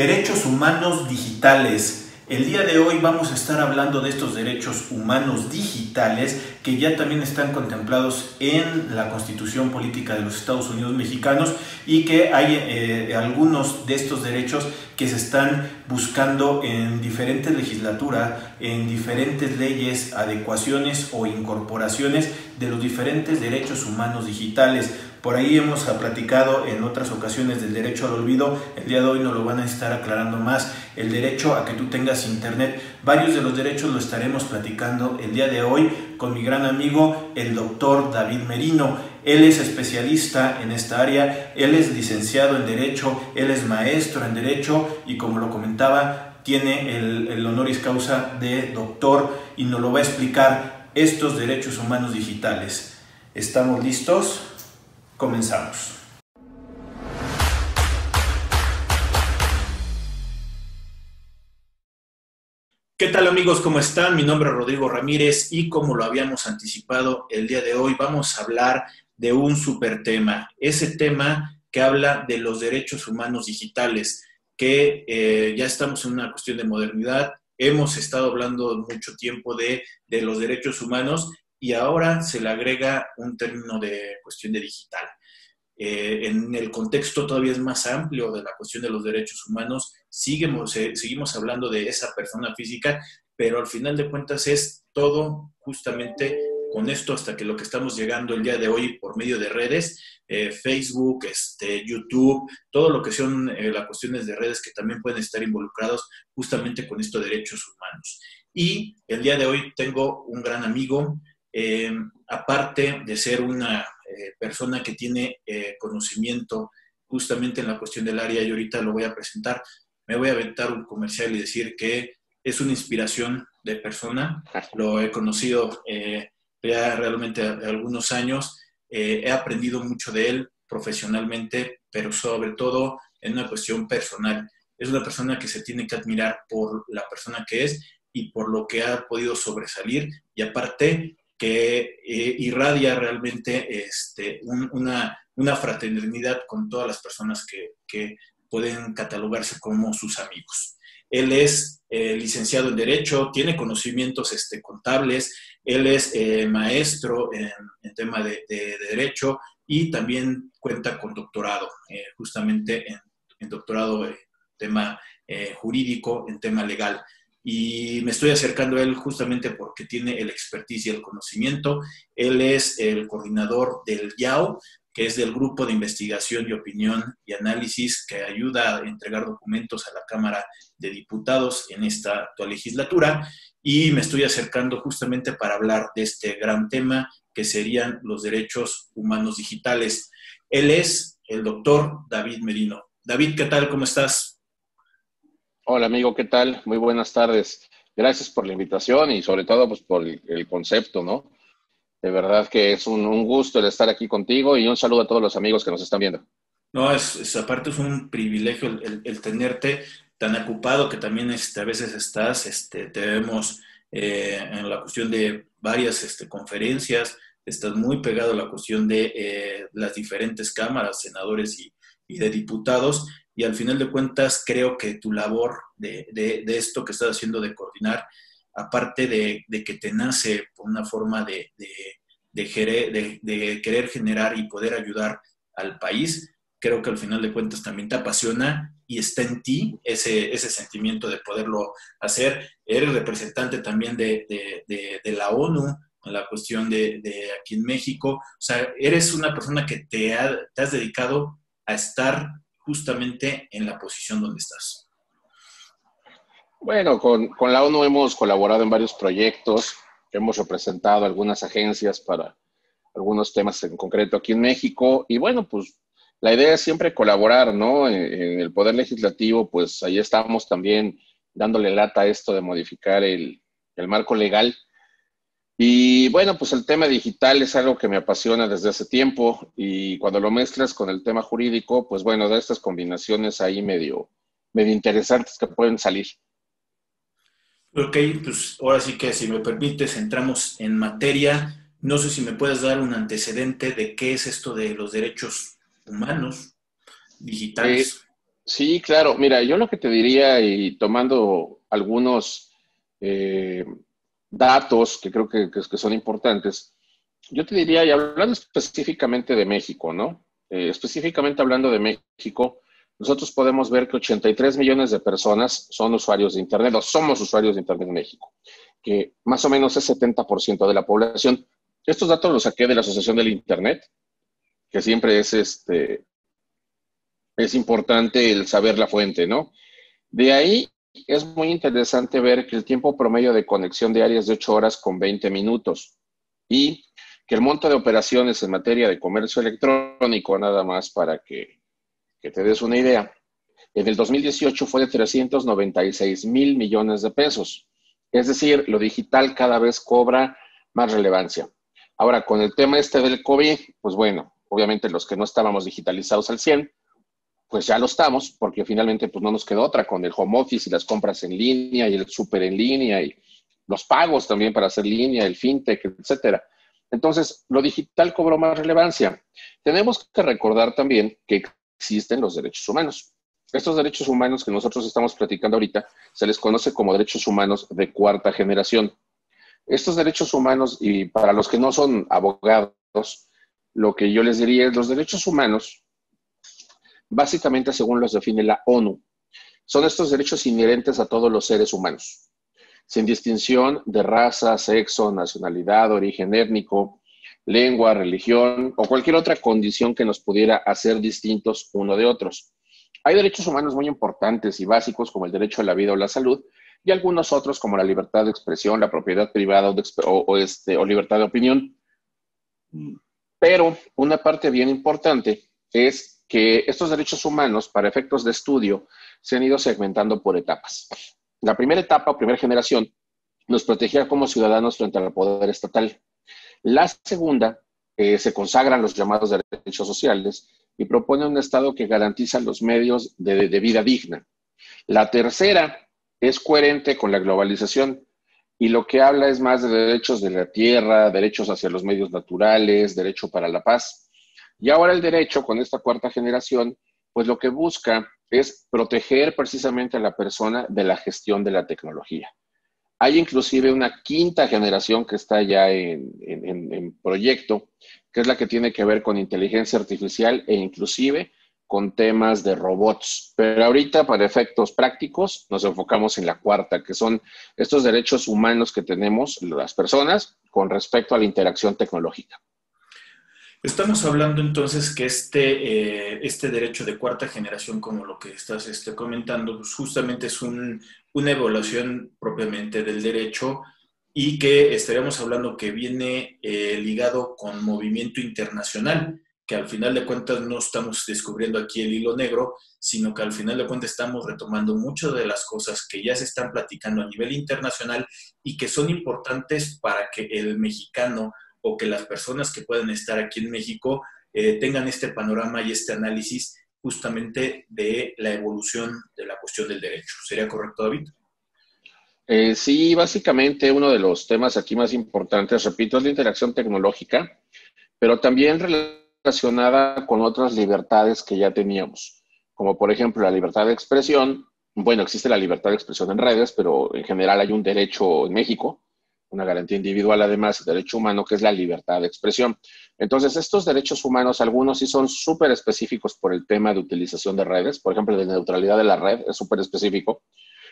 Derechos humanos digitales. El día de hoy vamos a estar hablando de estos derechos humanos digitales que ya también están contemplados en la Constitución Política de los Estados Unidos Mexicanos y que hay eh, algunos de estos derechos que se están buscando en diferentes legislaturas, en diferentes leyes, adecuaciones o incorporaciones de los diferentes derechos humanos digitales. Por ahí hemos platicado en otras ocasiones del derecho al olvido, el día de hoy nos lo van a estar aclarando más, el derecho a que tú tengas internet, varios de los derechos lo estaremos platicando el día de hoy con mi gran amigo el doctor David Merino. Él es especialista en esta área, él es licenciado en Derecho, él es maestro en Derecho y como lo comentaba, tiene el, el honoris causa de doctor y nos lo va a explicar estos derechos humanos digitales. ¿Estamos listos? Comenzamos. ¿Qué tal amigos? ¿Cómo están? Mi nombre es Rodrigo Ramírez y como lo habíamos anticipado el día de hoy vamos a hablar de un super tema. Ese tema que habla de los derechos humanos digitales, que eh, ya estamos en una cuestión de modernidad. Hemos estado hablando mucho tiempo de, de los derechos humanos y ahora se le agrega un término de cuestión de digital. Eh, en el contexto todavía es más amplio de la cuestión de los derechos humanos, seguimos, eh, seguimos hablando de esa persona física, pero al final de cuentas es todo justamente con esto hasta que lo que estamos llegando el día de hoy por medio de redes, eh, Facebook, este, YouTube, todo lo que son las cuestiones de redes que también pueden estar involucrados justamente con estos derechos humanos. Y el día de hoy tengo un gran amigo, eh, aparte de ser una eh, persona que tiene eh, conocimiento justamente en la cuestión del área, y ahorita lo voy a presentar, me voy a aventar un comercial y decir que es una inspiración de persona, lo he conocido ya realmente algunos años, he aprendido mucho de él profesionalmente, pero sobre todo en una cuestión personal. Es una persona que se tiene que admirar por la persona que es y por lo que ha podido sobresalir y aparte que eh, irradia realmente este, una, una, fraternidad con todas las personas que, que, pueden catalogarse como sus amigos. Él es eh, licenciado en Derecho, tiene conocimientos este, contables, él es eh, maestro en, tema de, de, Derecho y también cuenta con doctorado, justamente en, en, doctorado en tema jurídico, en tema legal y me estoy acercando a él justamente porque tiene el expertise y el conocimiento. Él es el coordinador del YAO, que es del Grupo de Investigación y Opinión y Análisis que ayuda a entregar documentos a la Cámara de Diputados en esta actual legislatura. Y me estoy acercando justamente para hablar de este gran tema que serían los derechos humanos digitales. Él es el doctor David Merino. David, ¿qué tal? ¿Cómo estás? Hola amigo, ¿qué tal? Muy buenas tardes. Gracias por la invitación y sobre todo pues, por el, concepto, ¿no? De verdad que es un, gusto el estar aquí contigo y un saludo a todos los amigos que nos están viendo. No, es, aparte es un privilegio el, tenerte tan ocupado que también este, a veces estás, este, te vemos eh, en la cuestión de varias este, conferencias, estás muy pegado a la cuestión de eh, las diferentes cámaras, senadores y, y de diputados, y al final de cuentas creo que tu labor de, de, esto que estás haciendo de coordinar, aparte de, que te nace por una forma de, querer generar y poder ayudar al país, creo que al final de cuentas también te apasiona y está en ti ese, ese sentimiento de poderlo hacer. Eres representante también de, la ONU en la cuestión de, aquí en México. O sea, eres una persona que te, te has dedicado a estar justamente en la posición donde estás? Bueno, con, con la ONU hemos colaborado en varios proyectos, hemos representado algunas agencias para algunos temas en concreto aquí en México y bueno, pues la idea es siempre colaborar, ¿no? En, el Poder Legislativo, pues ahí estamos también dándole lata a esto de modificar el, el marco legal y bueno, pues el tema digital es algo que me apasiona desde hace tiempo y cuando lo mezclas con el tema jurídico, pues bueno, de estas combinaciones ahí medio, medio interesantes que pueden salir. Ok, pues ahora sí que si me permites, entramos en materia. No sé si me puedes dar un antecedente de qué es esto de los derechos humanos digitales. Sí, claro. Mira, yo lo que te diría, y tomando algunos eh, datos que creo que, son importantes, yo te diría, y hablando específicamente de México, ¿no? Eh, específicamente hablando de México, nosotros podemos ver que 83 millones de personas son usuarios de Internet o somos usuarios de Internet en México, que más o menos es 70% de la población. Estos datos los saqué de la Asociación del Internet, que siempre es este, es importante el saber la fuente, ¿no? De ahí es muy interesante ver que el tiempo promedio de conexión diaria es de 8 horas con 20 minutos y que el monto de operaciones en materia de comercio electrónico, nada más para que, que te des una idea, en el 2018 fue de 396 mil millones de pesos. Es decir, lo digital cada vez cobra más relevancia. Ahora, con el tema este del COVID, pues bueno, obviamente los que no estábamos digitalizados al 100, pues ya lo estamos, porque finalmente pues no nos quedó otra con el home office y las compras en línea y el súper en línea y los pagos también para hacer línea, el fintech, etcétera. Entonces, lo digital cobró más relevancia. Tenemos que recordar también que existen los derechos humanos. Estos derechos humanos que nosotros estamos platicando ahorita se les conoce como derechos humanos de cuarta generación. Estos derechos humanos, y para los que no son abogados, lo que yo les diría es los derechos humanos básicamente según los define la ONU. Son estos derechos inherentes a todos los seres humanos, sin distinción de raza, sexo, nacionalidad, origen étnico, lengua, religión o cualquier otra condición que nos pudiera hacer distintos uno de otros. Hay derechos humanos muy importantes y básicos como el derecho a la vida o la salud y algunos otros como la libertad de expresión, la propiedad privada o, este, o libertad de opinión. Pero una parte bien importante es que estos derechos humanos, para efectos de estudio, se han ido segmentando por etapas. La primera etapa primera generación nos protegía como ciudadanos frente al poder estatal. La segunda eh, se consagran los llamados derechos sociales y propone un Estado que garantiza los medios de, de vida digna. La tercera es coherente con la globalización y lo que habla es más de derechos de la tierra, derechos hacia los medios naturales, derecho para la paz. Y ahora el derecho, con esta cuarta generación, pues lo que busca es proteger precisamente a la persona de la gestión de la tecnología. Hay inclusive una quinta generación que está ya en, proyecto, que es la que tiene que ver con inteligencia artificial e inclusive con temas de robots. Pero ahorita, para efectos prácticos, nos enfocamos en la cuarta, que son estos derechos humanos que tenemos las personas con respecto a la interacción tecnológica. Estamos hablando entonces que este, eh, este derecho de cuarta generación, como lo que estás este, comentando, pues justamente es una evaluación propiamente del derecho y que estaríamos hablando que viene eh, ligado con movimiento internacional, que al final de cuentas no estamos descubriendo aquí el hilo negro, sino que al final de cuentas estamos retomando muchas de las cosas que ya se están platicando a nivel internacional y que son importantes para que el mexicano o que las personas que puedan estar aquí en México eh, tengan este panorama y este análisis justamente de la evolución de la cuestión del derecho. ¿Sería correcto, David? Eh, sí, básicamente uno de los temas aquí más importantes, repito, es la interacción tecnológica, pero también relacionada con otras libertades que ya teníamos, como por ejemplo la libertad de expresión. Bueno, existe la libertad de expresión en redes, pero en general hay un derecho en México una garantía individual, además, de derecho humano, que es la libertad de expresión. Entonces, estos derechos humanos, algunos sí son súper específicos por el tema de utilización de redes, por ejemplo, de neutralidad de la red es súper específico,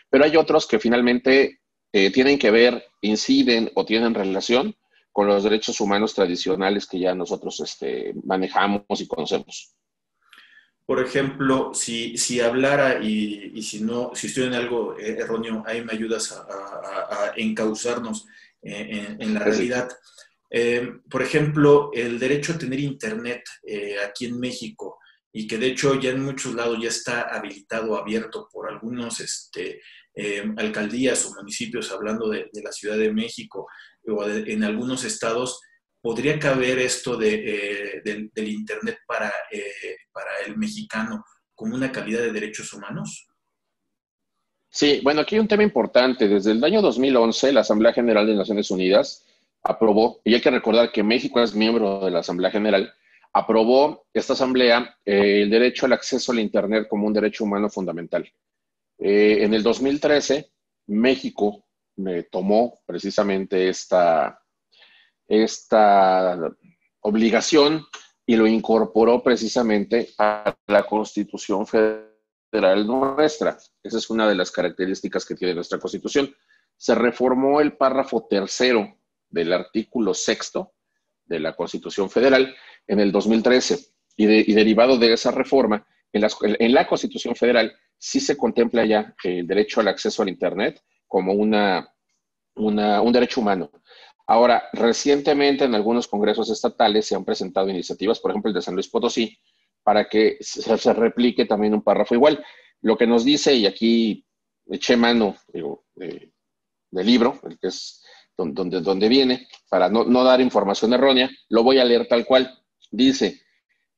pero hay otros que finalmente eh, tienen que ver, inciden o tienen relación con los derechos humanos tradicionales que ya nosotros este, manejamos y conocemos. Por ejemplo, si, si hablara y, si no, si estoy en algo erróneo, ahí me ayudas a encauzarnos en, la realidad. Eh, por ejemplo, el derecho a tener internet eh, aquí en México y que de hecho ya en muchos lados ya está habilitado, abierto por algunos este, eh, alcaldías o municipios, hablando de, la Ciudad de México o en algunos estados, ¿podría caber esto de, del, internet para, para el mexicano como una calidad de derechos humanos? Sí, bueno, aquí hay un tema importante. Desde el año 2011, la Asamblea General de Naciones Unidas aprobó, y hay que recordar que México es miembro de la Asamblea General, aprobó esta asamblea eh, el derecho al acceso al Internet como un derecho humano fundamental. Eh, en el 2013, México me tomó precisamente esta, esta obligación y lo incorporó precisamente a la Constitución Federal nuestra. Esa es una de las características que tiene nuestra Constitución. Se reformó el párrafo tercero del artículo sexto de la Constitución Federal en el 2013 y, derivado de esa reforma, en, en, la Constitución Federal sí se contempla ya el derecho al acceso al Internet como una, un derecho humano. Ahora, recientemente en algunos congresos estatales se han presentado iniciativas, por ejemplo el de San Luis Potosí, para que se, replique también un párrafo igual. Lo que nos dice, y aquí eché mano del libro, el que es donde, donde viene, para no, dar información errónea, lo voy a leer tal cual. Dice,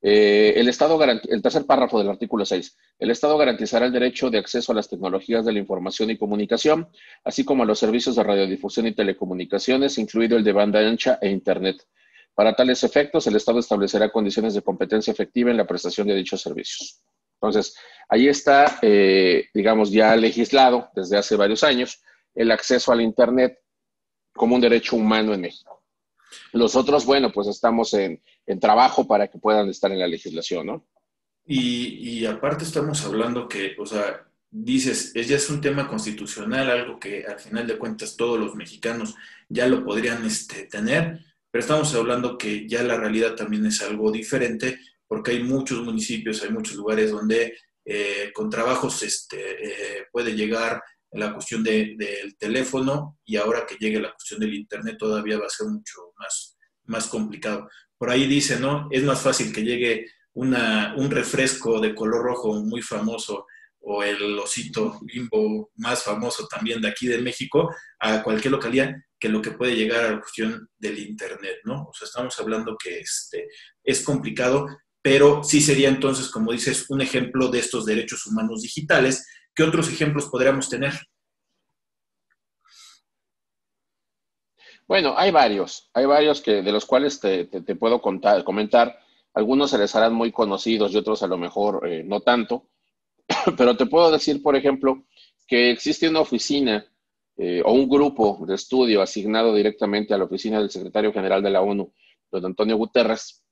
eh, el, Estado el tercer párrafo del artículo 6, el Estado garantizará el derecho de acceso a las tecnologías de la información y comunicación, así como a los servicios de radiodifusión y telecomunicaciones, incluido el de banda ancha e Internet. Para tales efectos, el Estado establecerá condiciones de competencia efectiva en la prestación de dichos servicios. Entonces, ahí está, eh, digamos, ya legislado desde hace varios años el acceso al Internet como un derecho humano en México. Los otros, bueno, pues estamos en, trabajo para que puedan estar en la legislación, ¿no? Y, aparte estamos hablando que, o sea, dices, es, ya es un tema constitucional, algo que al final de cuentas todos los mexicanos ya lo podrían este, tener, pero estamos hablando que ya la realidad también es algo diferente, porque hay muchos municipios, hay muchos lugares donde eh, con trabajos este, eh, puede llegar la cuestión del teléfono y ahora que llegue la cuestión del Internet todavía va a ser mucho más, más complicado. Por ahí dice, ¿no? Es más fácil que llegue una, un refresco de color rojo muy famoso o el osito bimbo más famoso también de aquí de México a cualquier localidad que lo que puede llegar a la cuestión del Internet, ¿no? O sea, estamos hablando que este, es complicado, pero sí sería entonces, como dices, un ejemplo de estos derechos humanos digitales ¿Qué otros ejemplos podríamos tener? Bueno, hay varios, hay varios que, de los cuales te, puedo contar, comentar. Algunos se les harán muy conocidos y otros a lo mejor eh, no tanto, pero te puedo decir, por ejemplo, que existe una oficina eh, o un grupo de estudio asignado directamente a la oficina del secretario general de la ONU, don Antonio Guterres,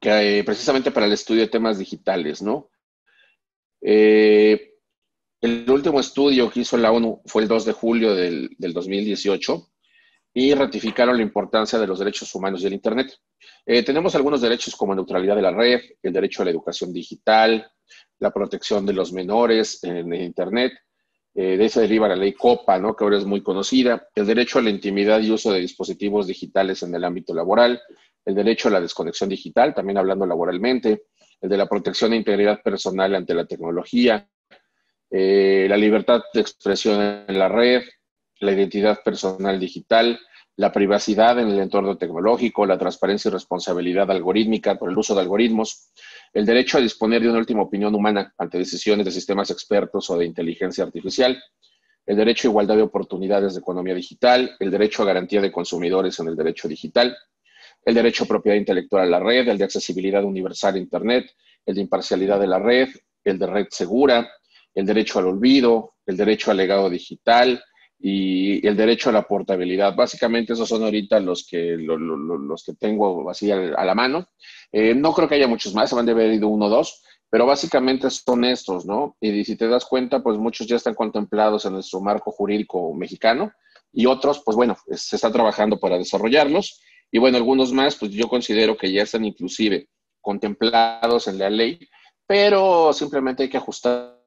que eh, precisamente para el estudio de temas digitales, ¿no? El último estudio que hizo la ONU fue el 2 de julio del, 2018 y ratificaron la importancia de los derechos humanos y el Internet. Eh, tenemos algunos derechos como neutralidad de la red, el derecho a la educación digital, la protección de los menores en, Internet. Eh, de eso deriva la ley COPA, ¿no? que ahora es muy conocida, el derecho a la intimidad y uso de dispositivos digitales en el ámbito laboral, el derecho a la desconexión digital, también hablando laboralmente, el de la protección e integridad personal ante la tecnología, eh, la libertad de expresión en la red, la identidad personal digital, la privacidad en el entorno tecnológico, la transparencia y responsabilidad algorítmica por el uso de algoritmos, el derecho a disponer de una última opinión humana ante decisiones de sistemas expertos o de inteligencia artificial, el derecho a igualdad de oportunidades de economía digital, el derecho a garantía de consumidores en el derecho digital, el derecho a propiedad intelectual a la red, el de accesibilidad universal a Internet, el de imparcialidad de la red, el de red segura, el derecho al olvido, el derecho al legado digital y el derecho a la portabilidad. Básicamente esos son ahorita los que, los que tengo así a, la mano. Eh, no creo que haya muchos más, se van a haber ido uno o dos, pero básicamente son estos, ¿no? Y si te das cuenta, pues muchos ya están contemplados en nuestro marco jurídico mexicano y otros, pues bueno, se está trabajando para desarrollarlos. Y bueno, algunos más, pues yo considero que ya están inclusive contemplados en la ley, pero simplemente hay que ajustar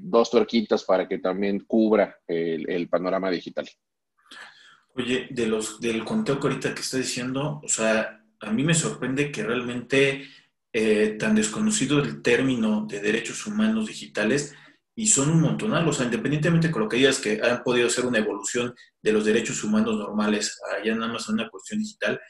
dos tuerquitas para que también cubra el, panorama digital. Oye, de los, del conteo que ahorita que está diciendo, o sea, a mí me sorprende que realmente eh, tan desconocido el término de derechos humanos digitales y son un montonal, o sea, independientemente con lo que digas que han podido ser una evolución de los derechos humanos normales, allá nada más una cuestión digital,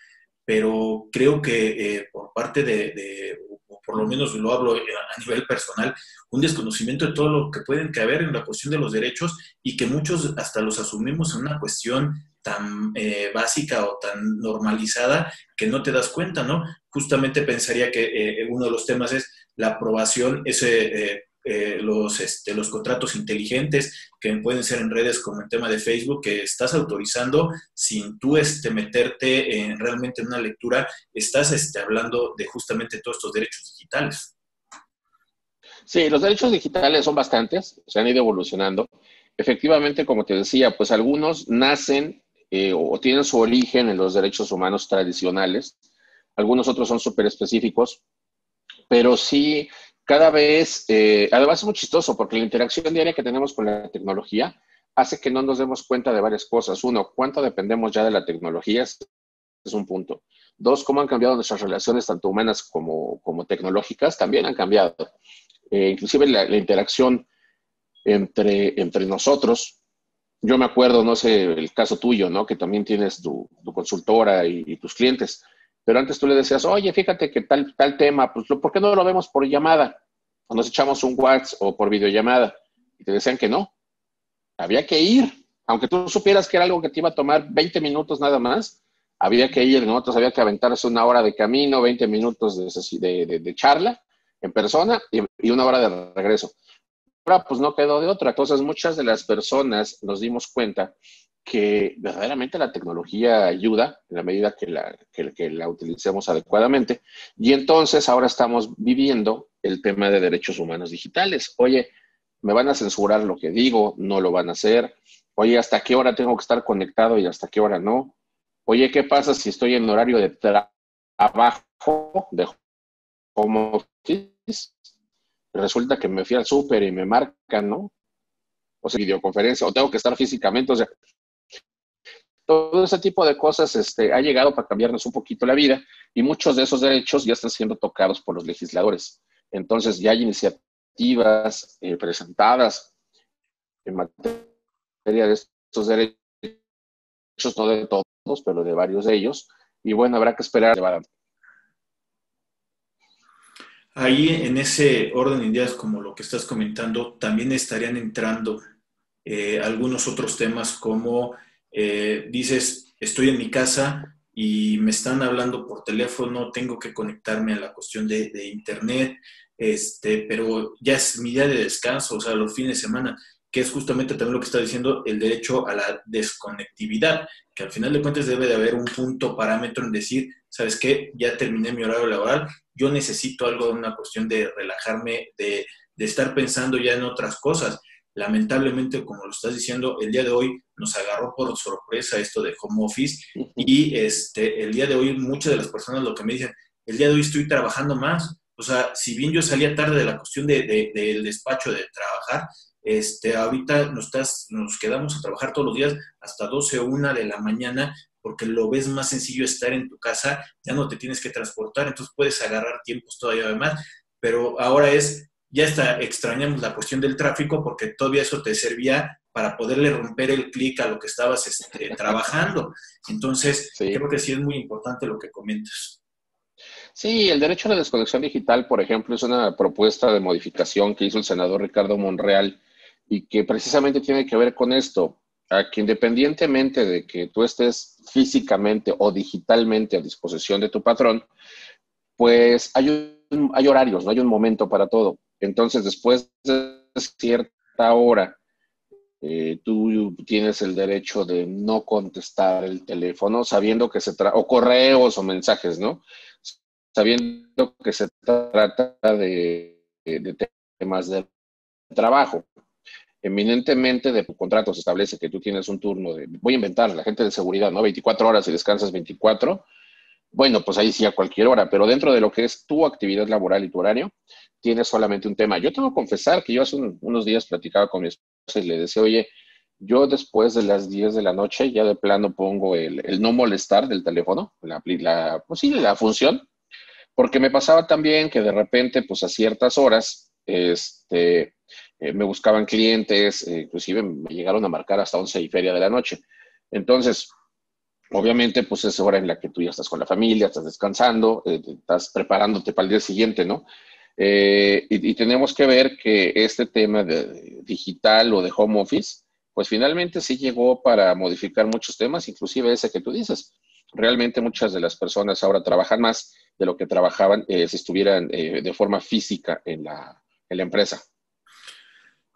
pero creo que eh, por parte de, por lo menos lo hablo a nivel personal, un desconocimiento de todo lo que pueden caber en la cuestión de los derechos y que muchos hasta los asumimos en una cuestión tan eh, básica o tan normalizada que no te das cuenta, ¿no? Justamente pensaría que eh, uno de los temas es la aprobación, ese, eh, los, este, los contratos inteligentes que pueden ser en redes como el tema de Facebook, que estás autorizando sin tú este, meterte en, realmente en una lectura, estás este, hablando de justamente todos estos derechos digitales. Sí, los derechos digitales son bastantes, se han ido evolucionando. Efectivamente, como te decía, pues algunos nacen eh, o tienen su origen en los derechos humanos tradicionales, algunos otros son súper específicos, pero sí, cada vez, eh, además es muy chistoso porque la interacción diaria que tenemos con la tecnología hace que no nos demos cuenta de varias cosas. Uno, cuánto dependemos ya de la tecnología, es un punto. Dos, cómo han cambiado nuestras relaciones, tanto humanas como, como tecnológicas, también han cambiado. Eh, inclusive la, interacción entre, entre nosotros. Yo me acuerdo, no sé, el caso tuyo, ¿no? Que también tienes tu, consultora y, tus clientes. Pero antes tú le decías, oye, fíjate que tal, tal tema, pues, ¿por qué no lo vemos por llamada? O nos echamos un WhatsApp o por videollamada. Y te decían que no. Había que ir. Aunque tú supieras que era algo que te iba a tomar 20 minutos nada más, había que ir, ¿no? Entonces había que aventarse una hora de camino, 20 minutos de, de, de charla en persona y, una hora de regreso. Ahora, pues no quedó de otra. Entonces, muchas de las personas nos dimos cuenta que verdaderamente la tecnología ayuda en la medida que la, que, la utilicemos adecuadamente. Y entonces ahora estamos viviendo el tema de derechos humanos digitales. Oye, me van a censurar lo que digo, no lo van a hacer. Oye, ¿hasta qué hora tengo que estar conectado y hasta qué hora no? Oye, ¿qué pasa si estoy en horario de trabajo, de home resulta que me fui al súper y me marcan, ¿no? O sea, videoconferencia, o tengo que estar físicamente, o sea, todo ese tipo de cosas este, ha llegado para cambiarnos un poquito la vida y muchos de esos derechos ya están siendo tocados por los legisladores. Entonces ya hay iniciativas eh, presentadas en materia de estos derechos, no de todos, pero de varios de ellos, y bueno, habrá que esperar. Ahí en ese orden de ideas, como lo que estás comentando, también estarían entrando eh, algunos otros temas como eh, dices, estoy en mi casa y me están hablando por teléfono, tengo que conectarme a la cuestión de, de internet, este, pero ya es mi día de descanso, o sea, los fines de semana, que es justamente también lo que está diciendo el derecho a la desconectividad, que al final de cuentas debe de haber un punto parámetro en decir, ¿sabes qué? Ya terminé mi horario laboral, yo necesito algo, una cuestión de relajarme, de, estar pensando ya en otras cosas. Lamentablemente, como lo estás diciendo, el día de hoy nos agarró por sorpresa esto de home office y este, el día de hoy muchas de las personas lo que me dicen, el día de hoy estoy trabajando más. O sea, si bien yo salía tarde de la cuestión del de, despacho de trabajar, este, ahorita nos, estás, nos quedamos a trabajar todos los días hasta 12 o 1 de la mañana porque lo ves más sencillo estar en tu casa, ya no te tienes que transportar, entonces puedes agarrar tiempos todavía más, pero ahora es, ya está, extrañamos la cuestión del tráfico porque todavía eso te servía para poderle romper el clic a lo que estabas este, trabajando. Entonces, creo que sí es muy importante lo que comentas. Sí, el derecho a la desconexión digital, por ejemplo, es una propuesta de modificación que hizo el senador Ricardo Monreal y que precisamente tiene que ver con esto a que independientemente de que tú estés físicamente o digitalmente a disposición de tu patrón, pues hay, hay horarios, no hay un momento para todo. Entonces, después de cierta hora, eh, tú tienes el derecho de no contestar el teléfono, sabiendo que se trata, o correos o mensajes, ¿no? Sabiendo que se trata de, de temas de trabajo eminentemente de tu contrato se establece que tú tienes un turno de, voy a inventar, la gente de seguridad, ¿no? 24 horas y descansas 24, bueno, pues ahí sí a cualquier hora, pero dentro de lo que es tu actividad laboral y tu horario, tienes solamente un tema. Yo tengo que confesar que yo hace unos días platicaba con mi esposa y le decía, oye, yo después de las 10 de la noche ya de plano pongo el, no molestar del teléfono, la, la, pues sí, la función, porque me pasaba también que de repente, pues a ciertas horas, este, eh, me buscaban clientes, eh, inclusive me llegaron a marcar hasta 11 y feria de la noche. Entonces, obviamente, pues es hora en la que tú ya estás con la familia, estás descansando, eh, estás preparándote para el día siguiente, ¿no? Y, tenemos que ver que este tema de, digital o de home office pues finalmente sí llegó para modificar muchos temas, inclusive ese que tú dices. Realmente muchas de las personas ahora trabajan más de lo que trabajaban eh, si estuvieran eh, de forma física en la empresa.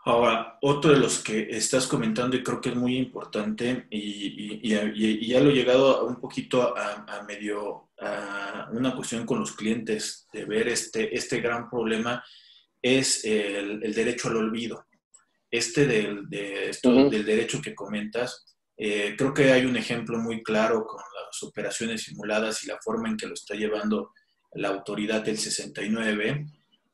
Ahora, otro de los que estás comentando y creo que es muy importante y, ya lo he llegado un poquito a, medio a una cuestión con los clientes de ver este, este gran problema es el, derecho al olvido. Este del, de del derecho que comentas, eh, creo que hay un ejemplo muy claro con las operaciones simuladas y la forma en que lo está llevando la autoridad del 69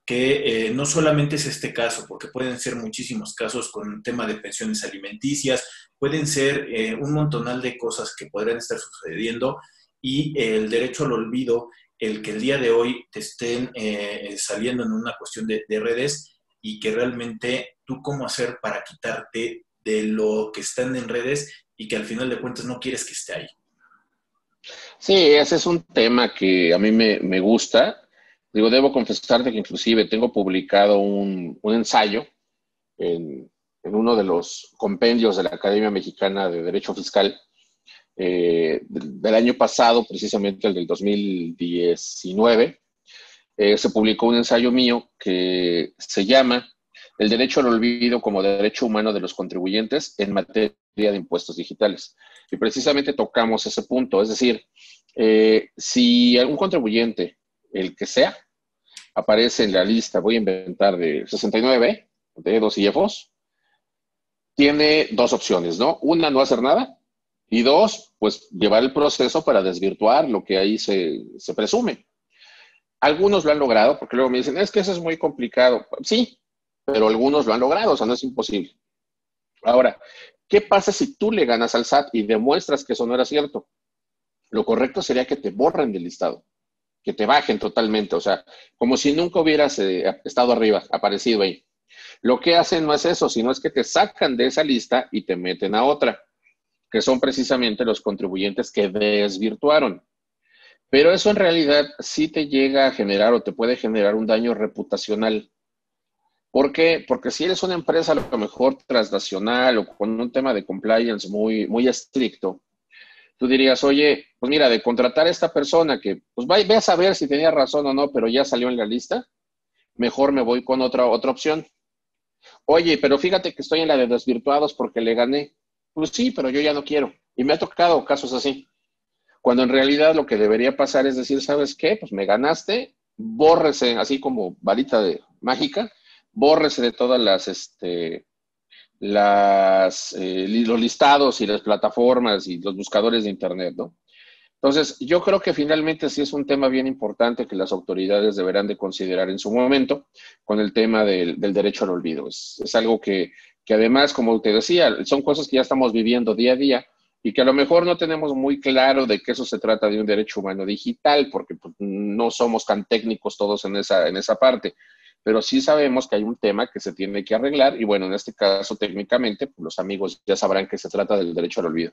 que eh, no solamente es este caso, porque pueden ser muchísimos casos con el tema de pensiones alimenticias, pueden ser eh, un montonal de cosas que podrían estar sucediendo y el derecho al olvido, el que el día de hoy te estén eh, saliendo en una cuestión de, redes y que realmente tú cómo hacer para quitarte de lo que están en redes y que al final de cuentas no quieres que esté ahí. Sí, ese es un tema que a mí me, me gusta Digo, debo confesarte que inclusive tengo publicado un, ensayo en, uno de los compendios de la Academia Mexicana de Derecho Fiscal eh, del, año pasado, precisamente el del 2019. Eh, se publicó un ensayo mío que se llama El derecho al olvido como derecho humano de los contribuyentes en materia de impuestos digitales. Y precisamente tocamos ese punto, es decir, eh, si algún contribuyente el que sea, aparece en la lista, voy a inventar, de 69, de dos IFOs, tiene dos opciones, ¿no? Una, no hacer nada, y dos, pues llevar el proceso para desvirtuar lo que ahí se, se presume. Algunos lo han logrado, porque luego me dicen, es que eso es muy complicado. Sí, pero algunos lo han logrado, o sea, no es imposible. Ahora, ¿qué pasa si tú le ganas al SAT y demuestras que eso no era cierto? Lo correcto sería que te borren del listado que te bajen totalmente, o sea, como si nunca hubieras eh, estado arriba, aparecido ahí. Lo que hacen no es eso, sino es que te sacan de esa lista y te meten a otra, que son precisamente los contribuyentes que desvirtuaron. Pero eso en realidad sí te llega a generar o te puede generar un daño reputacional. ¿Por qué? Porque si eres una empresa a lo mejor transnacional o con un tema de compliance muy, muy estricto, tú dirías, oye, pues mira, de contratar a esta persona que, pues ve a saber si tenía razón o no, pero ya salió en la lista, mejor me voy con otra, otra opción. Oye, pero fíjate que estoy en la de desvirtuados porque le gané. Pues sí, pero yo ya no quiero. Y me ha tocado casos así. Cuando en realidad lo que debería pasar es decir, ¿sabes qué? Pues me ganaste, bórrese, así como varita de mágica, bórrese de todas las, este, las, eh, los listados y las plataformas y los buscadores de Internet, ¿no? Entonces, yo creo que finalmente sí es un tema bien importante que las autoridades deberán de considerar en su momento con el tema del, derecho al olvido. Es, algo que, que, además, como te decía, son cosas que ya estamos viviendo día a día y que a lo mejor no tenemos muy claro de que eso se trata de un derecho humano digital, porque pues, no somos tan técnicos todos en esa, en esa parte pero sí sabemos que hay un tema que se tiene que arreglar y bueno, en este caso técnicamente pues, los amigos ya sabrán que se trata del derecho al olvido.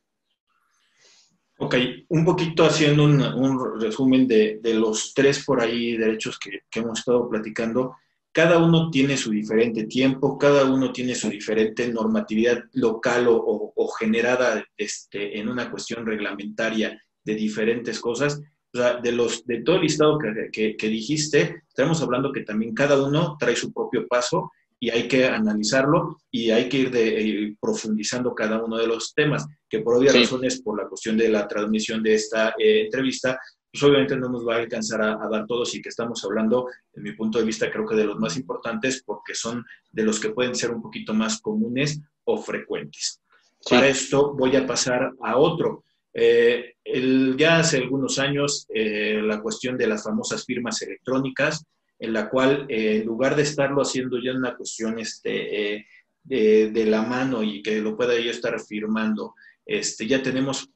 Ok, un poquito haciendo un, resumen de, los tres por ahí derechos que, hemos estado platicando. Cada uno tiene su diferente tiempo, cada uno tiene su diferente normatividad local o, o generada este, en una cuestión reglamentaria de diferentes cosas o sea, de, los, de todo el listado que, que, dijiste, estamos hablando que también cada uno trae su propio paso y hay que analizarlo y hay que ir de, eh, profundizando cada uno de los temas, que por obvias razones, por la cuestión de la transmisión de esta eh, entrevista, pues obviamente no nos va a alcanzar a, dar todos y que estamos hablando, en mi punto de vista, creo que de los más importantes porque son de los que pueden ser un poquito más comunes o frecuentes. Para esto voy a pasar a otro. Eh, el, ya hace algunos años, eh, la cuestión de las famosas firmas electrónicas, en la cual, eh, en lugar de estarlo haciendo ya una cuestión este, de, la mano y que lo pueda yo estar firmando, este, ya tenemos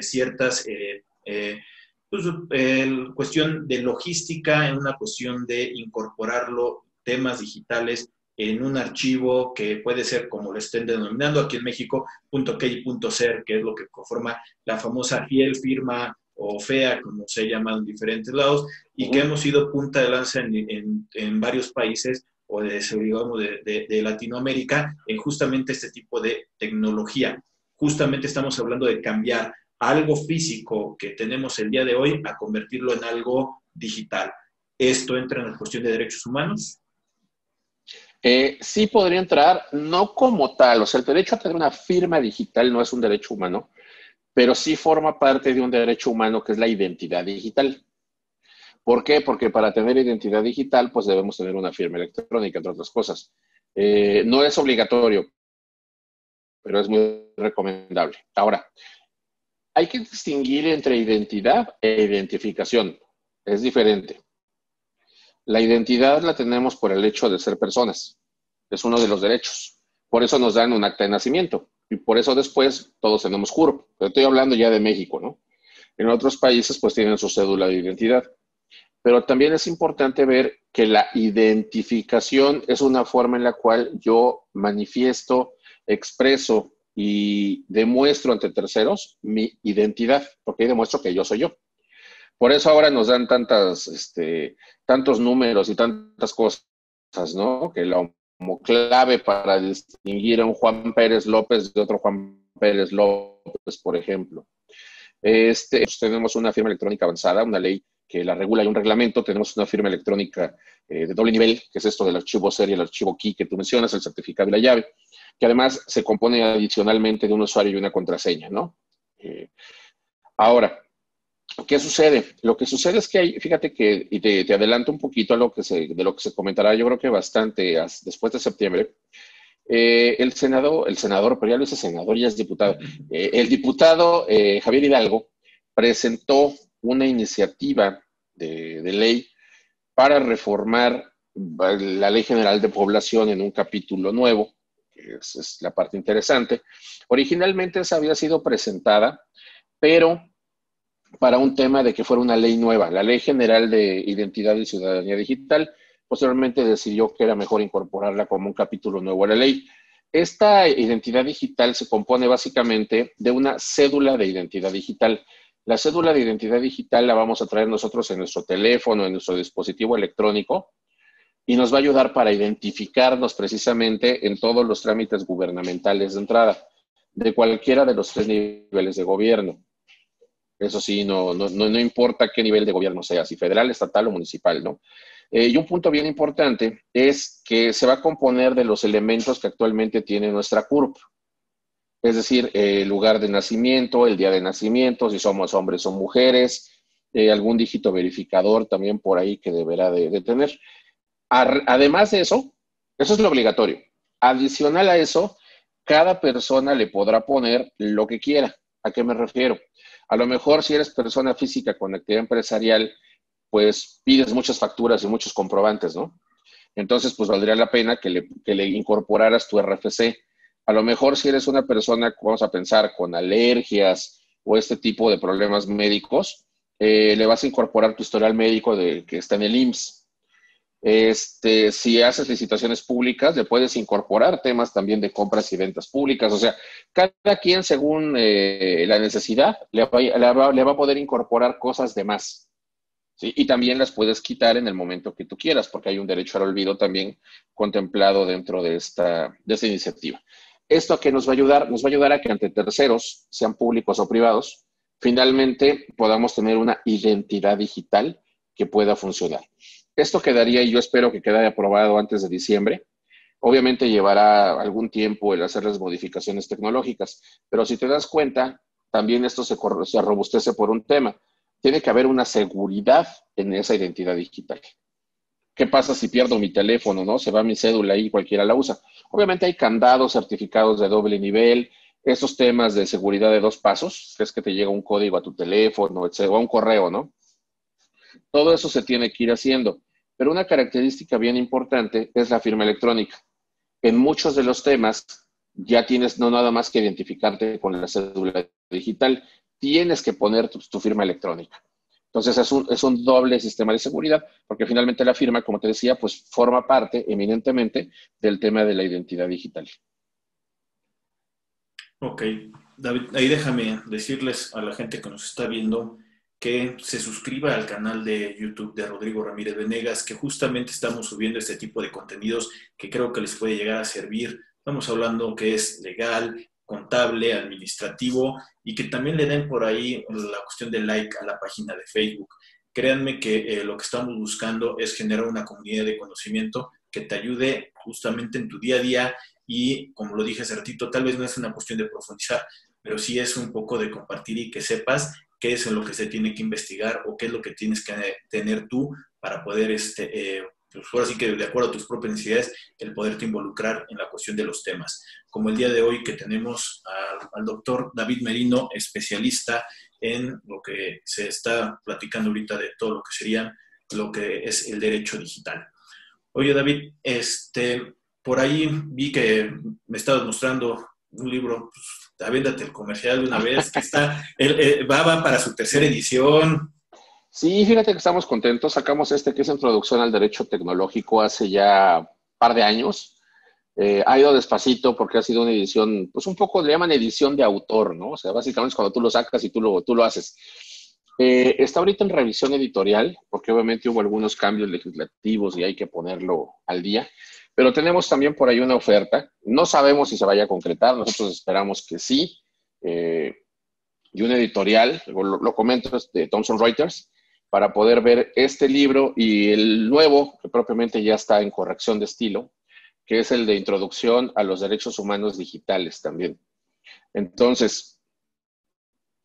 ciertas pues, cuestión de logística, en una cuestión de incorporarlo, temas digitales en un archivo que puede ser como lo estén denominando aquí en México, .key .ser, que es lo que conforma la famosa fiel firma o fea, como se llama en diferentes lados, y que hemos sido punta de lanza en, varios países o de, digamos, de, Latinoamérica en justamente este tipo de tecnología. Justamente estamos hablando de cambiar algo físico que tenemos el día de hoy a convertirlo en algo digital. ¿Esto entra en la cuestión de derechos humanos? Eh, sí podría entrar, no como tal, o sea, el derecho a tener una firma digital no es un derecho humano, pero sí forma parte de un derecho humano que es la identidad digital. ¿Por qué? Porque para tener identidad digital, pues debemos tener una firma electrónica, entre otras cosas. Eh, no es obligatorio, pero es muy recomendable. Ahora, hay que distinguir entre identidad e identificación. Es diferente. La identidad la tenemos por el hecho de ser personas. Es uno de los derechos. Por eso nos dan un acta de nacimiento. Y por eso después todos tenemos CURP. estoy hablando ya de México, ¿no? En otros países pues tienen su cédula de identidad. Pero también es importante ver que la identificación es una forma en la cual yo manifiesto, expreso y demuestro ante terceros mi identidad, porque demuestro que yo soy yo. Por eso ahora nos dan tantas, este, tantos números y tantas cosas, ¿no? Que la clave para distinguir a un Juan Pérez López de otro Juan Pérez López, por ejemplo. Este, tenemos una firma electrónica avanzada, una ley que la regula y un reglamento. Tenemos una firma electrónica eh, de doble nivel, que es esto del archivo serie, el archivo key que tú mencionas, el certificado y la llave, que además se compone adicionalmente de un usuario y una contraseña, ¿no? Eh, ahora, ¿Qué sucede? Lo que sucede es que hay, fíjate que, y te, adelanto un poquito a lo que se, de lo que se comentará, yo creo que bastante después de septiembre, eh, el senador, el senador, pero ya lo dice senador, ya es diputado, eh, el diputado eh, Javier Hidalgo presentó una iniciativa de, ley para reformar la Ley General de Población en un capítulo nuevo, que es la parte interesante. Originalmente esa había sido presentada, pero para un tema de que fuera una ley nueva, la Ley General de Identidad y Ciudadanía Digital. Posteriormente decidió que era mejor incorporarla como un capítulo nuevo a la ley. Esta identidad digital se compone básicamente de una cédula de identidad digital. La cédula de identidad digital la vamos a traer nosotros en nuestro teléfono, en nuestro dispositivo electrónico, y nos va a ayudar para identificarnos precisamente en todos los trámites gubernamentales de entrada, de cualquiera de los tres niveles de gobierno. Eso sí, no, no, no, importa qué nivel de gobierno sea, si federal, estatal o municipal, ¿no? Eh, y un punto bien importante es que se va a componer de los elementos que actualmente tiene nuestra CURP. Es decir, el lugar de nacimiento, el día de nacimiento, si somos hombres o mujeres, eh, algún dígito verificador también por ahí que deberá de, tener. además de eso, eso es lo obligatorio. Adicional a eso, cada persona le podrá poner lo que quiera. ¿A qué me refiero? A lo mejor si eres persona física con actividad empresarial, pues pides muchas facturas y muchos comprobantes, ¿no? Entonces, pues valdría la pena que le, incorporaras tu RFC. A lo mejor si eres una persona, vamos a pensar, con alergias o este tipo de problemas médicos, eh, le vas a incorporar tu historial médico de, que está en el IMSS. Este, si haces licitaciones públicas, le puedes incorporar temas también de compras y ventas públicas. O sea, cada quien según eh, la necesidad le va, a poder incorporar cosas de más. Y también las puedes quitar en el momento que tú quieras, porque hay un derecho al olvido también contemplado dentro de esta, de esta iniciativa. ¿Esto a qué nos va a ayudar? Nos va a ayudar a que ante terceros, sean públicos o privados, finalmente podamos tener una identidad digital que pueda funcionar. Esto quedaría, y yo espero que quede aprobado antes de diciembre. Obviamente llevará algún tiempo el hacer las modificaciones tecnológicas, pero si te das cuenta, también esto se, robustece por un tema. Tiene que haber una seguridad en esa identidad digital. ¿Qué pasa si pierdo mi teléfono, no? Se va mi cédula y cualquiera la usa. Obviamente hay candados, certificados de doble nivel, esos temas de seguridad de dos pasos, que es que te llega un código a tu teléfono, o a un correo, ¿no? Todo eso se tiene que ir haciendo. Pero una característica bien importante es la firma electrónica. En muchos de los temas ya tienes no nada más que identificarte con la cédula digital, tienes que poner tu, firma electrónica. Entonces es un, es un, doble sistema de seguridad, porque finalmente la firma, como te decía, pues forma parte eminentemente del tema de la identidad digital. Ok, David, ahí déjame decirles a la gente que nos está viendo que se suscriba al canal de YouTube de Rodrigo Ramírez Venegas, que justamente estamos subiendo este tipo de contenidos que creo que les puede llegar a servir. Estamos hablando que es legal, contable, administrativo y que también le den por ahí la cuestión de like a la página de Facebook. Créanme que eh, lo que estamos buscando es generar una comunidad de conocimiento que te ayude justamente en tu día a día y, como lo dije hace ratito, tal vez no es una cuestión de profundizar, pero sí es un poco de compartir y que sepas qué es en lo que se tiene que investigar o qué es lo que tienes que tener tú para poder, este, eh, pues ahora sí que de acuerdo a tus propias necesidades, el poderte involucrar en la cuestión de los temas. Como el día de hoy que tenemos al doctor David Merino, especialista en lo que se está platicando ahorita de todo lo que sería lo que es el derecho digital. Oye, David, este, por ahí vi que me estabas mostrando un libro, pues, avéndate el comercial de una vez, que está, el, va, va para su tercera edición. Sí, fíjate que estamos contentos. Sacamos este que es Introducción al Derecho Tecnológico hace ya par de años. Eh, ha ido despacito porque ha sido una edición, pues un poco le llaman edición de autor, ¿no? O sea, básicamente es cuando tú lo sacas y tú lo, tú lo haces. Eh, está ahorita en revisión editorial, porque obviamente hubo algunos cambios legislativos y hay que ponerlo al día. Pero tenemos también por ahí una oferta. No sabemos si se vaya a concretar, nosotros esperamos que sí. Eh, y una editorial, lo, comento, es de Thomson Reuters, para poder ver este libro y el nuevo, que propiamente ya está en corrección de estilo, que es el de Introducción a los Derechos Humanos Digitales también. Entonces,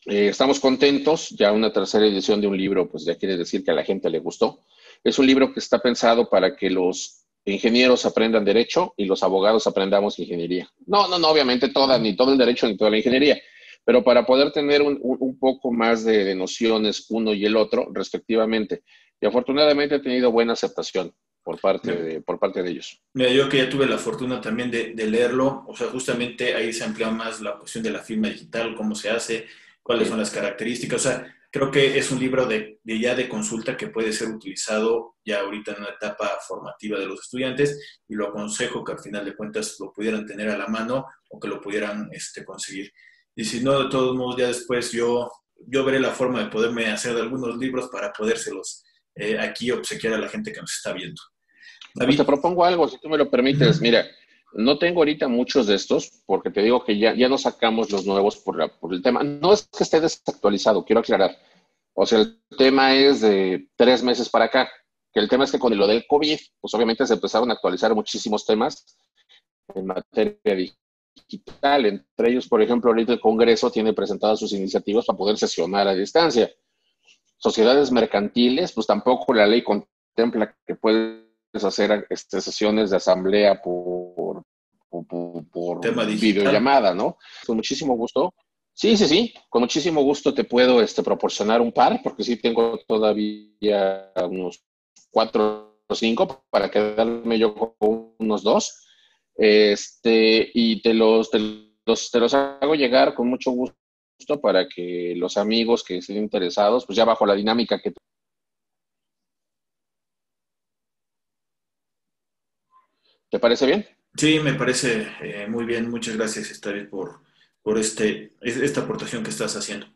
eh, estamos contentos, ya una tercera edición de un libro, pues ya quiere decir que a la gente le gustó. Es un libro que está pensado para que los ingenieros aprendan derecho y los abogados aprendamos ingeniería. No, no, no, obviamente toda, ni todo el derecho ni toda la ingeniería, pero para poder tener un, un poco más de, de, nociones uno y el otro, respectivamente. Y afortunadamente ha tenido buena aceptación por parte, de, por parte de ellos. Mira, yo que ya tuve la fortuna también de, de, leerlo, o sea, justamente ahí se amplía más la cuestión de la firma digital, cómo se hace, cuáles son las características, o sea, creo que es un libro de, de, ya de consulta que puede ser utilizado ya ahorita en una etapa formativa de los estudiantes y lo aconsejo que al final de cuentas lo pudieran tener a la mano o que lo pudieran este, conseguir. Y si no, de todos modos, ya después yo, yo veré la forma de poderme hacer de algunos libros para podérselos eh, aquí obsequiar a la gente que nos está viendo. David. te propongo algo, si tú me lo permites. Mira, no tengo ahorita muchos de estos, porque te digo que ya, ya no sacamos los nuevos por, la, por el tema. No es que esté desactualizado, quiero aclarar. O sea, el tema es de tres meses para acá. Que el tema es que con lo del COVID, pues obviamente se empezaron a actualizar muchísimos temas en materia digital. Entre ellos, por ejemplo, ahorita el Congreso tiene presentadas sus iniciativas para poder sesionar a distancia. Sociedades mercantiles, pues tampoco la ley contempla que puedes hacer este, sesiones de asamblea por, por, por videollamada, ¿no? Con muchísimo gusto. Sí, sí, sí, con muchísimo gusto te puedo este, proporcionar un par, porque sí tengo todavía unos cuatro o cinco para quedarme yo con unos dos. Este, y te los, te los, te los hago llegar con mucho gusto para que los amigos que estén interesados, pues ya bajo la dinámica que ¿Te parece bien? Sí, me parece eh, muy bien. Muchas gracias, Estaris, por, por este, esta aportación que estás haciendo.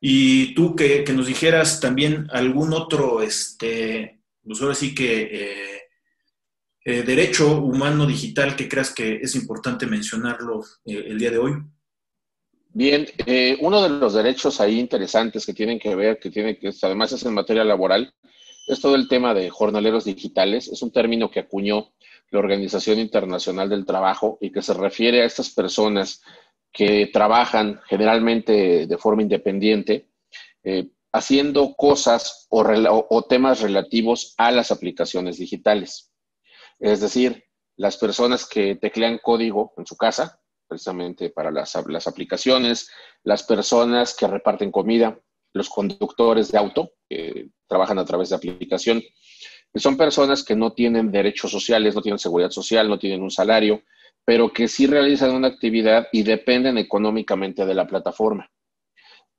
Y tú que, que nos dijeras también algún otro, este, pues ahora sí que eh, eh, derecho humano digital que creas que es importante mencionarlo el día de hoy. Bien, uno de los derechos ahí interesantes que tienen que ver, que tiene que además es en materia laboral, es todo el tema de jornaleros digitales. Es un término que acuñó la Organización Internacional del Trabajo y que se refiere a estas personas que trabajan generalmente de forma independiente, eh, haciendo cosas o, temas relativos a las aplicaciones digitales. Es decir, las personas que teclean código en su casa, precisamente para las, aplicaciones, las personas que reparten comida, los conductores de auto que trabajan a través de aplicación, son personas que no tienen derechos sociales, no tienen seguridad social, no tienen un salario, pero que sí realizan una actividad y dependen económicamente de la plataforma.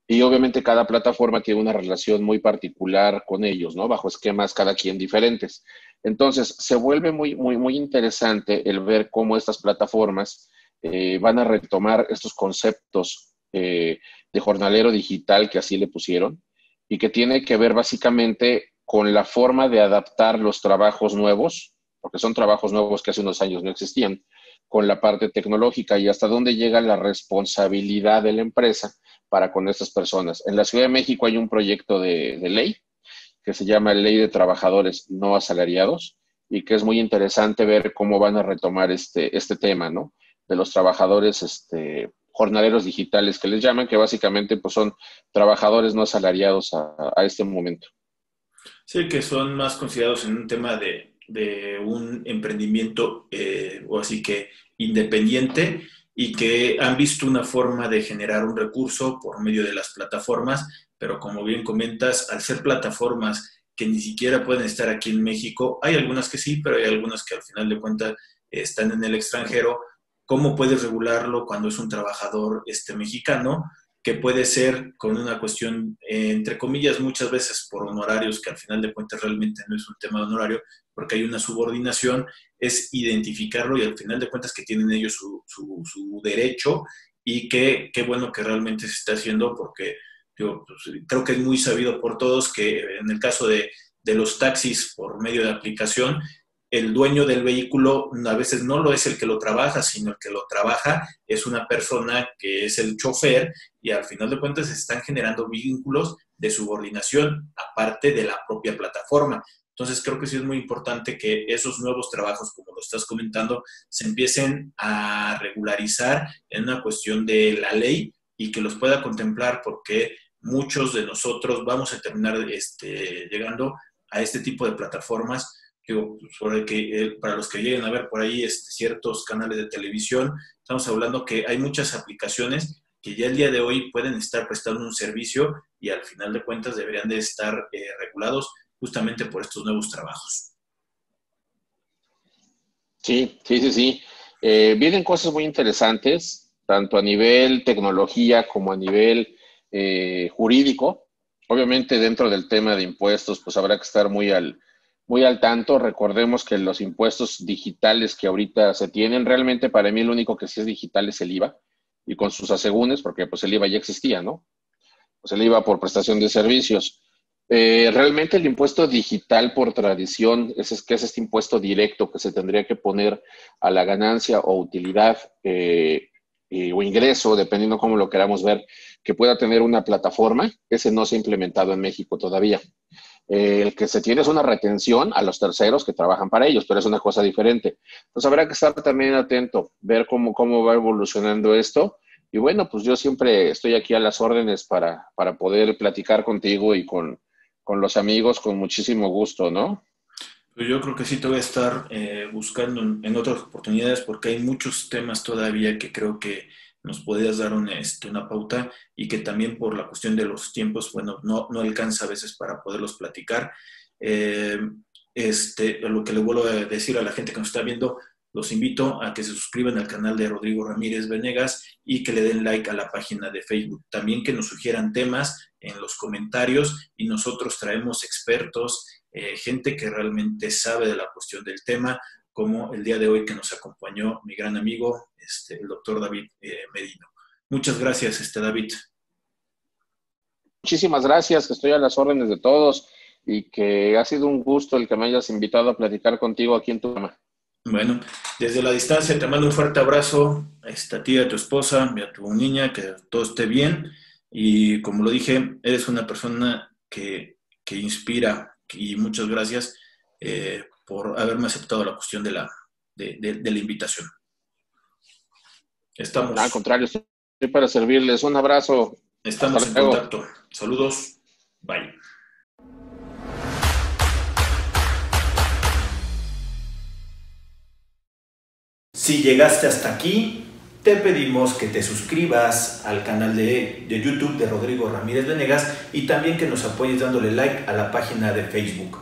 Y obviamente cada plataforma tiene una relación muy particular con ellos, ¿no? Bajo esquemas cada quien diferentes. Entonces, se vuelve muy, muy, muy interesante el ver cómo estas plataformas eh, van a retomar estos conceptos eh, de jornalero digital que así le pusieron y que tiene que ver básicamente con la forma de adaptar los trabajos nuevos, porque son trabajos nuevos que hace unos años no existían, con la parte tecnológica y hasta dónde llega la responsabilidad de la empresa para con estas personas. En la Ciudad de México hay un proyecto de, ley que se llama Ley de Trabajadores No Asalariados y que es muy interesante ver cómo van a retomar este, este tema, ¿no? De los trabajadores este, jornaleros digitales que les llaman, que básicamente pues, son trabajadores no asalariados a, este momento. Sí, que son más considerados en un tema de, un emprendimiento eh, o así que independiente y que han visto una forma de generar un recurso por medio de las plataformas, pero como bien comentas, al ser plataformas que ni siquiera pueden estar aquí en México, hay algunas que sí, pero hay algunas que al final de cuentas están en el extranjero. ¿Cómo puedes regularlo cuando es un trabajador este, mexicano? Que puede ser con una cuestión, eh, entre comillas, muchas veces por honorarios, que al final de cuentas realmente no es un tema de honorario, porque hay una subordinación, es identificarlo y al final de cuentas que tienen ellos su, su, derecho y qué bueno que realmente se está haciendo, porque yo pues, creo que es muy sabido por todos que en el caso de, de los taxis por medio de aplicación, el dueño del vehículo a veces no lo es el que lo trabaja, sino el que lo trabaja es una persona que es el chofer y al final de cuentas se están generando vínculos de subordinación aparte de la propia plataforma. Entonces creo que sí es muy importante que esos nuevos trabajos, como lo estás comentando, se empiecen a regularizar en una cuestión de la ley y que los pueda contemplar porque muchos de nosotros vamos a terminar este, llegando a este tipo de plataformas sobre que eh, para los que lleguen a ver por ahí este, ciertos canales de televisión, estamos hablando que hay muchas aplicaciones que ya el día de hoy pueden estar prestando un servicio y al final de cuentas deberían de estar eh, regulados justamente por estos nuevos trabajos. Sí, sí, sí, sí. Eh, vienen cosas muy interesantes, tanto a nivel tecnología como a nivel jurídico. Obviamente dentro del tema de impuestos, pues habrá que estar muy al, muy al tanto. Recordemos que los impuestos digitales que ahorita se tienen, realmente para mí lo único que sí es digital es el IVA y con sus asegúnes, porque pues el IVA ya existía, ¿no? Pues el IVA por prestación de servicios. Eh, realmente el impuesto digital por tradición es, que es este impuesto directo que se tendría que poner a la ganancia o utilidad eh, o ingreso, dependiendo cómo lo queramos ver, que pueda tener una plataforma. Ese no se ha implementado en México todavía. Eh, el que se tiene es una retención a los terceros que trabajan para ellos, pero es una cosa diferente. Entonces habrá que estar también atento, ver cómo, cómo va evolucionando esto. Y bueno, pues yo siempre estoy aquí a las órdenes para, para poder platicar contigo y con, con, los amigos con muchísimo gusto, ¿no? Pues yo creo que sí te voy a estar eh, buscando en otras oportunidades porque hay muchos temas todavía que creo que nos podías dar una, este, una pauta y que también por la cuestión de los tiempos, bueno, no, no alcanza a veces para poderlos platicar. Eh, este, lo que le vuelvo a decir a la gente que nos está viendo, los invito a que se suscriban al canal de Rodrigo Ramírez Venegas y que le den like a la página de Facebook. También que nos sugieran temas en los comentarios y nosotros traemos expertos, eh, gente que realmente sabe de la cuestión del tema, como el día de hoy que nos acompañó mi gran amigo, este, el doctor David eh, Medino. Muchas gracias, este David. Muchísimas gracias, estoy a las órdenes de todos y que ha sido un gusto el que me hayas invitado a platicar contigo aquí en tu programa. Bueno, desde la distancia te mando un fuerte abrazo a esta tía, a tu esposa, a tu niña, que todo esté bien. Y como lo dije, eres una persona que, que inspira y muchas gracias eh, por haberme aceptado la cuestión de la, de, la invitación. Estamos. Al contrario, estoy para servirles. Un abrazo. Estamos en contacto. Saludos. Bye. Si llegaste hasta aquí, te pedimos que te suscribas al canal de, de, YouTube de Rodrigo Ramírez Venegas y también que nos apoyes dándole like a la página de Facebook.